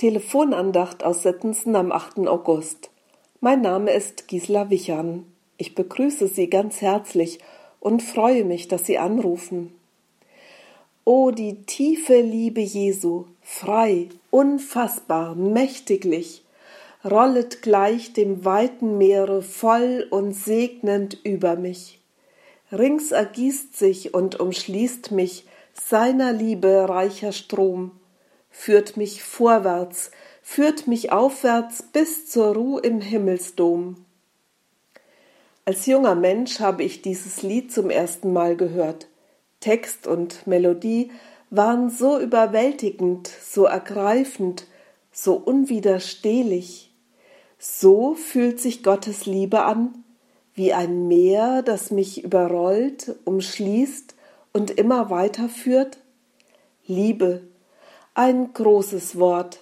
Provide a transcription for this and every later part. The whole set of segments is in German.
Telefonandacht aus Sittensen am 8. August. Mein Name ist Gisela Wichern. Ich begrüße Sie ganz herzlich und freue mich, dass Sie anrufen. O die tiefe Liebe Jesu, frei, unfassbar, mächtiglich, rollet gleich dem weiten Meere voll und segnend über mich. Rings ergießt sich und umschließt mich seiner Liebe reicher Strom, führt mich vorwärts, führt mich aufwärts bis zur Ruh im Himmelsdom. Als junger Mensch habe ich dieses Lied zum ersten Mal gehört. Text und Melodie waren so überwältigend, so ergreifend, so unwiderstehlich. So fühlt sich Gottes Liebe an, wie ein Meer, das mich überrollt, umschließt und immer weiterführt. Liebe, ein großes Wort.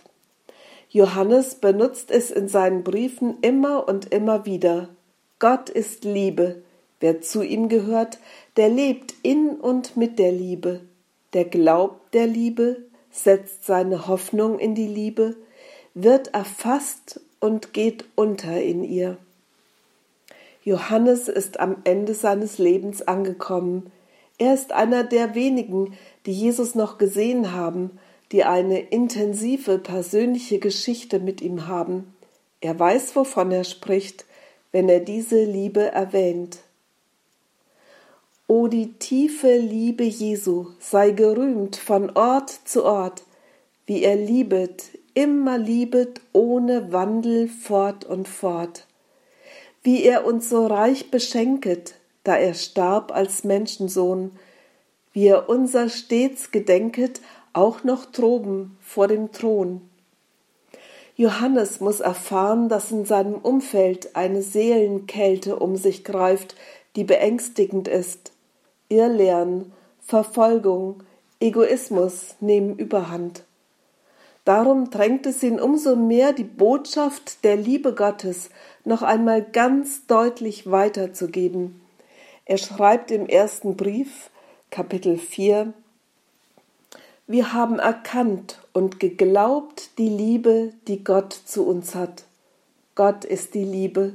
Johannes benutzt es in seinen Briefen immer und immer wieder. Gott ist Liebe. Wer zu ihm gehört, der lebt in und mit der Liebe. Der glaubt der Liebe, setzt seine Hoffnung in die Liebe, wird erfasst und geht unter in ihr. Johannes ist am Ende seines Lebens angekommen. Er ist einer der wenigen, die Jesus noch gesehen haben, die eine intensive persönliche Geschichte mit ihm haben. Er weiß, wovon er spricht, wenn er diese Liebe erwähnt. O die tiefe Liebe Jesu sei gerühmt von Ort zu Ort, wie er liebet, immer liebet ohne Wandel fort und fort, wie er uns so reich beschenket, da er starb als Menschensohn, wie er unser stets gedenket auch noch droben vor dem Thron. Johannes muss erfahren, dass in seinem Umfeld eine Seelenkälte um sich greift, die beängstigend ist. Irrlehren, Verfolgung, Egoismus nehmen Überhand. Darum drängt es ihn umso mehr, die Botschaft der Liebe Gottes noch einmal ganz deutlich weiterzugeben. Er schreibt im ersten Brief, Kapitel 4, wir haben erkannt und geglaubt die Liebe, die Gott zu uns hat. Gott ist die Liebe.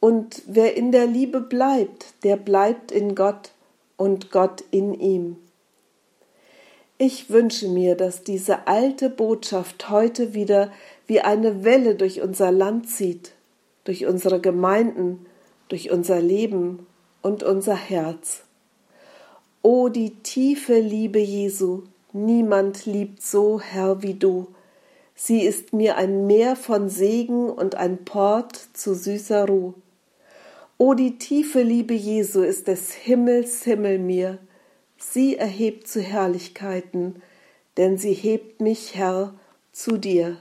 Und wer in der Liebe bleibt, der bleibt in Gott und Gott in ihm. Ich wünsche mir, dass diese alte Botschaft heute wieder wie eine Welle durch unser Land zieht, durch unsere Gemeinden, durch unser Leben und unser Herz. O die tiefe Liebe Jesu, Niemand liebt so, Herr, wie du. Sie ist mir ein Meer von Segen und ein Port zu süßer Ruh. O die tiefe Liebe Jesu ist des Himmels Himmel mir. Sie erhebt zu Herrlichkeiten, denn sie hebt mich, Herr, zu dir.